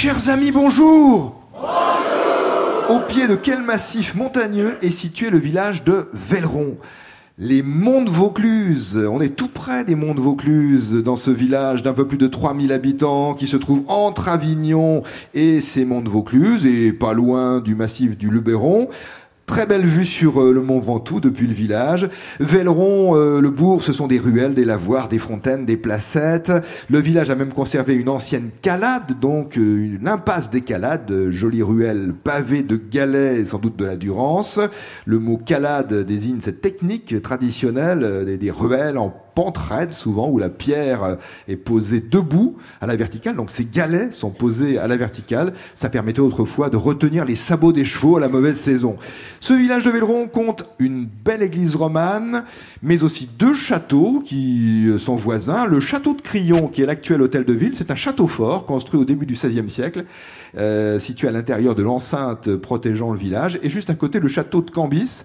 Chers amis, bonjour Au pied de quel massif montagneux est situé le village de Velleron? Les Monts de Vaucluse. On est tout près des Monts de Vaucluse, dans ce village d'un peu plus de 3000 habitants qui se trouve entre Avignon et ces Monts de Vaucluse et pas loin du massif du Luberon. Très belle vue sur euh, le mont Ventoux depuis le village. Velleron, euh, le bourg, ce sont des ruelles, des lavoirs, des fontaines, des placettes. Le village a même conservé une ancienne calade, donc euh, une impasse des calades, jolie ruelle pavée de galets, sans doute de la Durance. Le mot calade désigne cette technique traditionnelle des, des ruelles en pente raide souvent où la pierre est posée debout à la verticale. Donc ces galets sont posés à la verticale. Ça permettait autrefois de retenir les sabots des chevaux à la mauvaise saison. Ce village de Velleron compte une belle église romane, mais aussi deux châteaux qui sont voisins. Le château de Crillon, qui est l'actuel hôtel de ville, c'est un château fort construit au début du XVIe siècle, euh, situé à l'intérieur de l'enceinte protégeant le village, et juste à côté le château de Cambis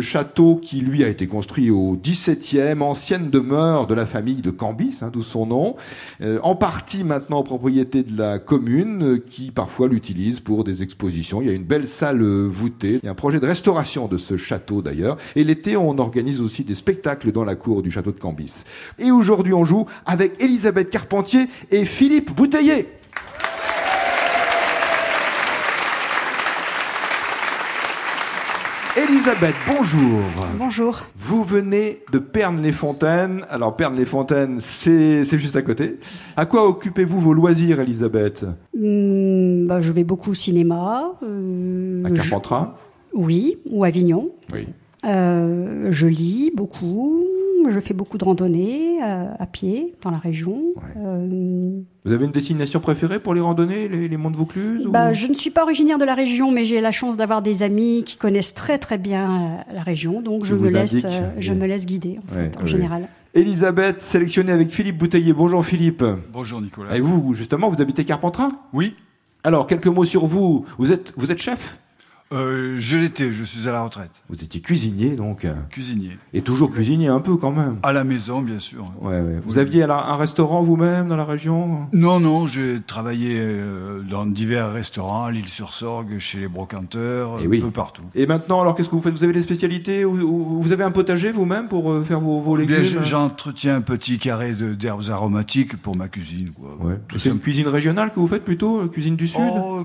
château qui, lui, a été construit au XVIIe, ancienne demeure de la famille de Cambis, hein, d'où son nom, euh, en partie maintenant propriété de la commune, euh, qui parfois l'utilise pour des expositions. Il y a une belle salle euh, voûtée. Il y a un projet de restauration de ce château d'ailleurs. Et l'été, on organise aussi des spectacles dans la cour du château de Cambis. Et aujourd'hui, on joue avec Elisabeth Carpentier et Philippe Bouteiller. Elisabeth, bonjour. Bonjour. Vous venez de Pernes-les-Fontaines. Alors, Pernes-les-Fontaines, c'est juste à côté. À quoi occupez-vous vos loisirs, Elisabeth? Hmm, bah, Je vais beaucoup au cinéma. Euh, à Carpentras? Oui, ou à Avignon. Oui. Euh, je lis beaucoup je fais beaucoup de randonnées euh, à pied dans la région. Euh, vous avez une destination préférée pour les randonnées, les, monts de Vaucluse bah, Je ne suis pas originaire de la région, mais j'ai la chance d'avoir des amis qui connaissent très très bien la, région, donc je, me laisse, euh, je me laisse guider en, général. Elisabeth, sélectionnée avec Philippe Bouteiller. Bonjour Philippe. Bonjour Nicolas. Et vous, justement, vous habitez Carpentras? Oui. Alors, quelques mots sur vous. Vous êtes, vous êtes chef? Euh, je l'étais, je suis à la retraite. Vous étiez cuisinier donc euh, Cuisinier. Et toujours cuisinier un peu quand même À la maison, bien sûr. Ouais, ouais. Vous aviez un restaurant vous-même dans la région Non, non, j'ai travaillé euh, dans divers restaurants, à l'île-sur-Sorgue, chez les brocanteurs, Et un oui. peu partout. Et maintenant, alors qu'est-ce que vous faites? Vous avez des spécialités Vous avez un potager vous-même pour faire vos, vos légumes? J'entretiens un petit carré d'herbes aromatiques pour ma cuisine. Ouais. C'est une cuisine régionale que vous faites plutôt Cuisine du Sud? Oh,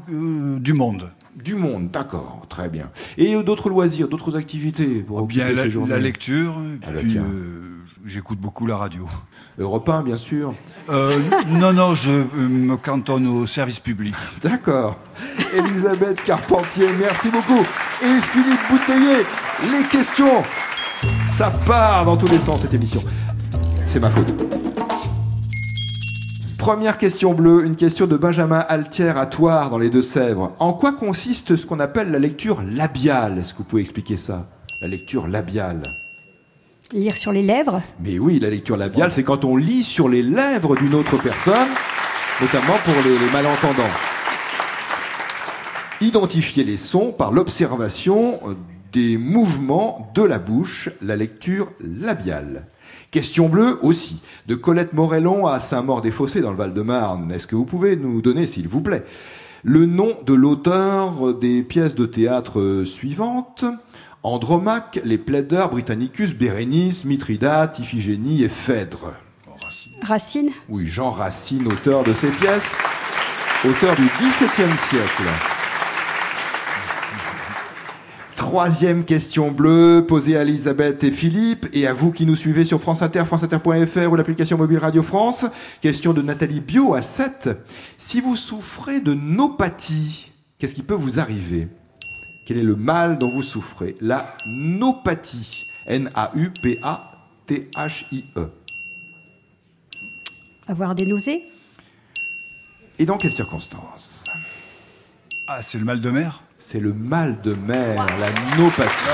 Du monde. Du monde, d'accord, très bien. Et d'autres loisirs, d'autres activités pour oh, bien la, la, lecture, ah, puis euh, j'écoute beaucoup la radio. Europe 1, bien sûr. Euh, non, non, je euh, me cantonne au service public. D'accord. Elisabeth Carpentier, merci beaucoup. Et Philippe Bouteiller, les questions. Ça part dans tous les sens cette émission. C'est ma faute. Première question bleue, une question de Benjamin Altière à Toire dans les Deux-Sèvres. En quoi consiste ce qu'on appelle la lecture labiale? Est-ce que vous pouvez expliquer ça? La lecture labiale. Lire sur les lèvres? Mais oui, la lecture labiale, c'est quand on lit sur les lèvres d'une autre personne, notamment pour les, les malentendants. Identifier les sons par l'observation des mouvements de la bouche, la lecture labiale. Question bleue aussi, de Colette Morellon à Saint-Maur-des-Fossés dans le Val-de-Marne. Est-ce que vous pouvez nous donner, s'il vous plaît, le nom de l'auteur des pièces de théâtre suivantes? Andromaque, les plaideurs Britannicus, Bérénice, Mithridate, Iphigénie et Phèdre. Racine Oui, Jean Racine, auteur de ces pièces, auteur du XVIIe siècle. Troisième question bleue posée à Elisabeth et Philippe et à vous qui nous suivez sur France Inter, franceinter.fr ou l'application mobile Radio France. Question de Nathalie Bio à 7. Si vous souffrez de nopathie, qu'est-ce qui peut vous arriver? Quel est le mal dont vous souffrez? La nopathie. N-A-U-P-A-T-H-I-E. Avoir des nausées? Et dans quelles circonstances? Ah, c'est le mal de mer? C'est le mal de mer, la nopathie.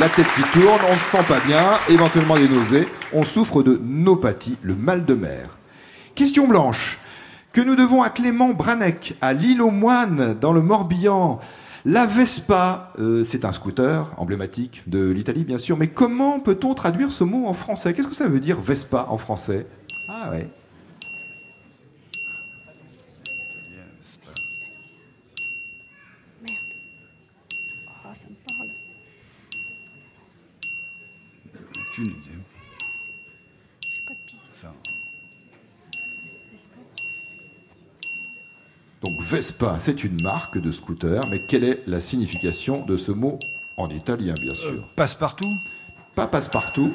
La tête qui tourne, on ne se sent pas bien, éventuellement des nausées, on souffre de nopathie, le mal de mer. Question blanche, que nous devons à Clément Branec, à l'île aux moines, dans le Morbihan. La Vespa, euh, c'est un scooter emblématique de l'Italie, bien sûr, mais comment peut-on traduire ce mot en français? Qu'est-ce que ça veut dire Vespa en français? Ah ouais. Donc Vespa, c'est une marque de scooter, mais quelle est la signification de ce mot en italien, bien sûr? euh, Passe-partout? Pas passe-partout.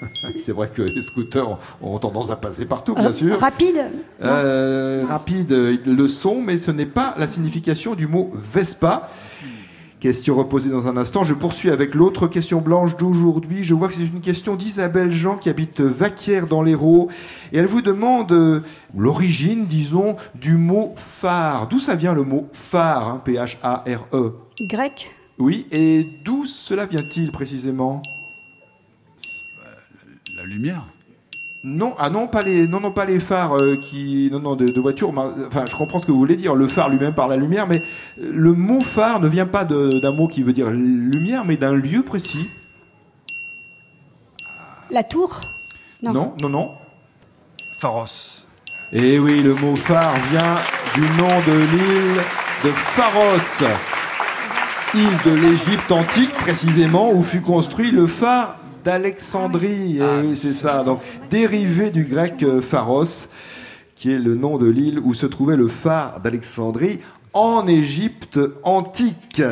c'est vrai que les scooters ont tendance à passer partout, bien euh, sûr. Rapide euh, Rapide, ils le sont, mais ce n'est pas la signification du mot Vespa. Question reposée dans un instant. Je poursuis avec l'autre question blanche d'aujourd'hui. Je vois que c'est une question d'Isabelle Jean qui habite Vaquière dans l'Hérault. Et elle vous demande euh, l'origine, disons, du mot phare. D'où ça vient le mot phare, hein, P-H-A-R-E Grec. Oui, et d'où cela vient-il précisément? La lumière. Non, ah non, pas les, non, non, pas les phares euh, qui, non, non, de, de voitures. Enfin, je comprends ce que vous voulez dire. Le phare lui-même par la lumière, mais euh, le mot phare ne vient pas d'un mot qui veut dire lumière, mais d'un lieu précis. La tour? Non, non, non. non. Pharos. Eh oui, le mot phare vient du nom de l'île de Pharos, île de l'Égypte antique précisément, où fut construit le phare d'Alexandrie. Eh ah, oui, c'est ça. Donc, dérivé du grec euh, pharos, qui est le nom de l'île où se trouvait le phare d'Alexandrie en Égypte antique.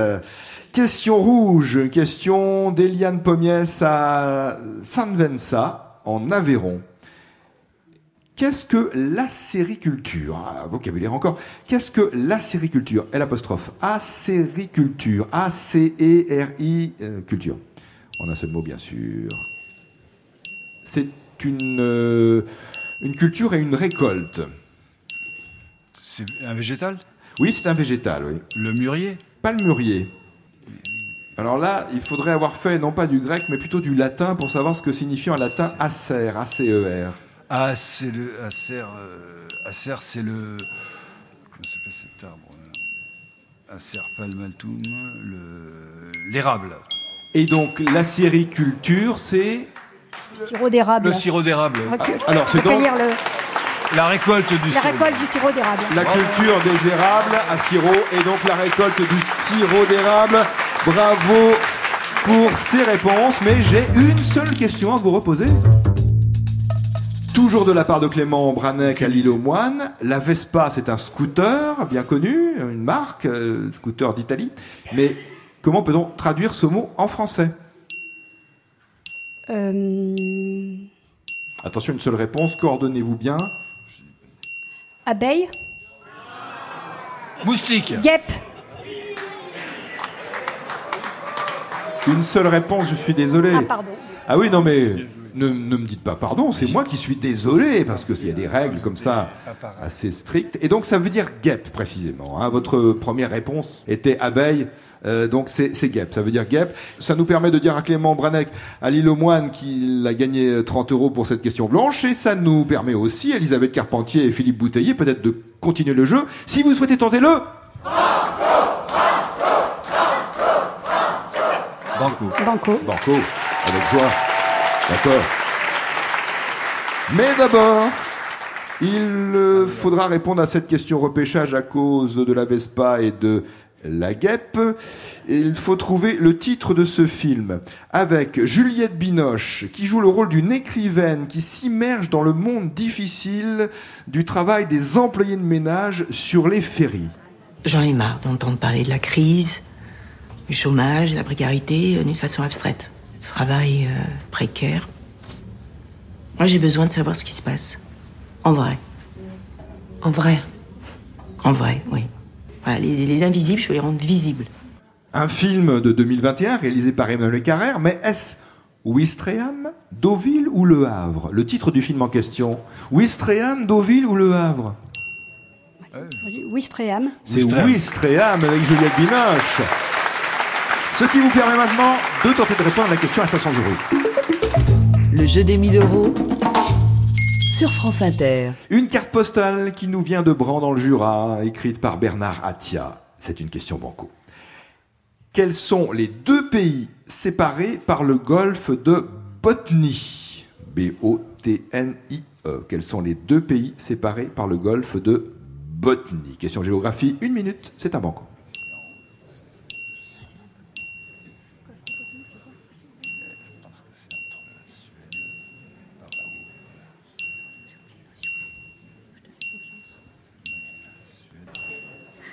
Question rouge, question d'Eliane Pommiès à San Vensa, en Aveyron. Qu'est-ce que l'acériculture? Ah, Vocabulaire encore. Qu'est-ce que l'acériculture? L apostrophe. Acériculture. A-C-E-R-I euh, culture en un seul mot bien sûr. C'est une, euh, une culture et une récolte. C'est un végétal? Oui, c'est un végétal, oui. Le mûrier? Pas le mûrier. Alors là, il faudrait avoir fait non pas du grec, mais plutôt du latin pour savoir ce que signifie en latin acer, A-C-E-R. Ah, c'est le. Acer, euh, acer c'est le. Comment s'appelle cet arbre? Acer palmatum, l'érable. Et donc la sériculture, c'est le sirop d'érable. Le sirop d'érable. Ah, alors c'est donc la récolte du la récolte du sirop d'érable. La culture des érables à sirop et donc la récolte du sirop d'érable. Bravo pour ces réponses, mais j'ai une seule question à vous reposer. Toujours de la part de Clément Branec à l'île aux Moines, la Vespa c'est un scooter bien connu, une marque, euh, scooter d'Italie, mais Comment peut-on traduire ce mot en français euh... Attention, une seule réponse, coordonnez-vous bien. Abeille Moustique Guêpe Une seule réponse, je suis désolé. Ah, pardon. Ah oui, non, mais ne, me dites pas pardon, c'est moi qui suis désolé, parce qu'il y a des règles comme ça assez strictes. Et donc, ça veut dire guêpe, précisément. Hein. Votre première réponse était abeille. Euh, donc c'est guêpe, ça veut dire guêpe. Ça nous permet de dire à Clément Branec, à l'île aux moines, qu'il a gagné 30 euros pour cette question blanche. Et ça nous permet aussi, Elisabeth Carpentier et Philippe Bouteiller, peut-être de continuer le jeu. Si vous souhaitez tenter le... Banco. Banco. Banco. Avec joie. D'accord. Mais d'abord, il faudra répondre à cette question repêchage à cause de la Vespa et de la guêpe. il faut trouver le titre de ce film avec Juliette Binoche qui joue le rôle d'une écrivaine qui s'immerge dans le monde difficile du travail des employés de ménage sur les ferries. J'en ai marre d'entendre parler de la crise, du chômage, de la précarité euh, d'une façon abstraite. Travail euh, précaire. Moi, j'ai besoin de savoir ce qui se passe. En vrai. En vrai. En vrai, oui les, invisibles, je veux les rendre visibles. Un film de 2021 réalisé par Emmanuel Carrère, mais est-ce Ouistreham, Deauville ou Le Havre? Le titre du film en question. Ouistreham, Deauville ou Le Havre? Ouistreham. C'est Ouistreham avec Juliette Binoche. Ce qui vous permet maintenant de tenter de répondre à la question à 500 euros. Le jeu des 1000 euros Une carte postale qui nous vient de Bran dans le Jura, écrite par Bernard Attia. C'est une question banco. Quels sont les deux pays séparés par le golfe de Botnie? B-O-T-N-I-E. Quels sont les deux pays séparés par le golfe de Botnie? Question géographie, une minute, c'est un banco.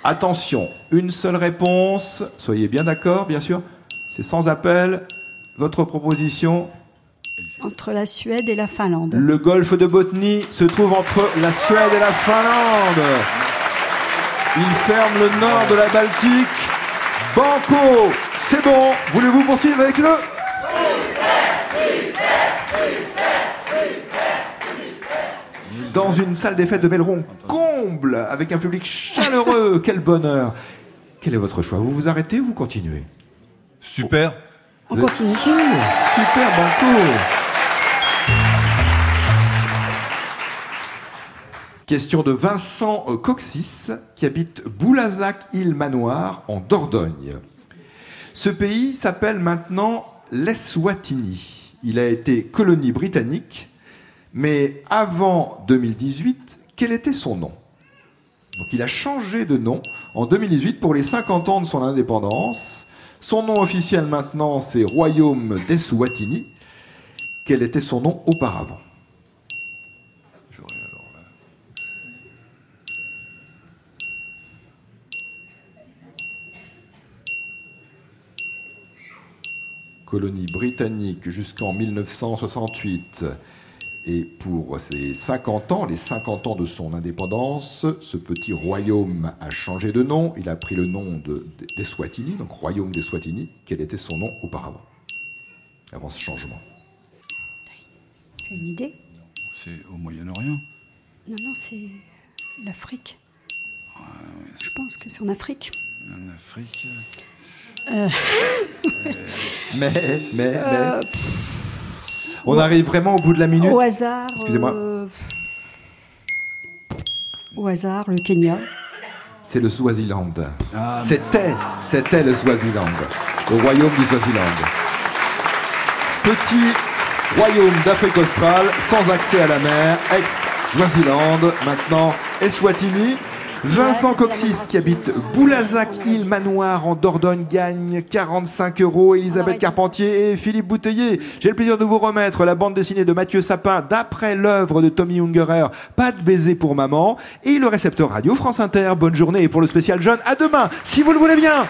Attention, une seule réponse. Soyez bien d'accord, bien sûr. C'est sans appel. Votre proposition Entre la Suède et la Finlande. Le golfe de Botnie se trouve entre la Suède et la Finlande. Il ferme le nord de la Baltique. Banco, c'est bon. Voulez-vous poursuivre avec le? Dans une salle des fêtes de Velleron, comble, avec un public chaleureux. Quel bonheur. Quel est votre choix? Vous vous arrêtez ou vous continuez? Super. On continue. Super, Banco. Question de Vincent Coxis, qui habite Boulazac-Île Manoir, en Dordogne. Ce pays s'appelle maintenant l'Eswatini. Il a été colonie britannique mais avant 2018, quel était son nom? Donc il a changé de nom en 2018 pour les 50 ans de son indépendance. Son nom officiel maintenant, c'est Royaume d'Eswatini. Quel était son nom auparavant? Colonie britannique jusqu'en 1968. Et pour ses 50 ans, les 50 ans de son indépendance, ce petit royaume a changé de nom. Il a pris le nom des Swatini, donc royaume des Swatini. Quel était son nom auparavant, avant ce changement? Tu as une idée? C'est au Moyen-Orient Non, non, c'est l'Afrique. Je pense que c'est en Afrique. En Afrique euh... mais, mais, euh, mais. On arrive vraiment au bout de la minute. Au hasard. Excusez-moi. Euh, au hasard, le Kenya. C'est le Swaziland. Ah, c'était, c'était le Swaziland, le royaume du Swaziland. Petit royaume d'Afrique australe, sans accès à la mer, ex-Swaziland, maintenant Eswatini. Vincent Coxis, qui habite Boulazac-Île Manoir en Dordogne, gagne 45 euros. Elisabeth Carpentier et Philippe Bouteiller. J'ai le plaisir de vous remettre la bande dessinée de Mathieu Sapin d'après l'œuvre de Tommy Ungerer, Pas de baiser pour maman. Et le récepteur radio France Inter. Bonne journée et pour le spécial jeune, à demain, si vous le voulez bien.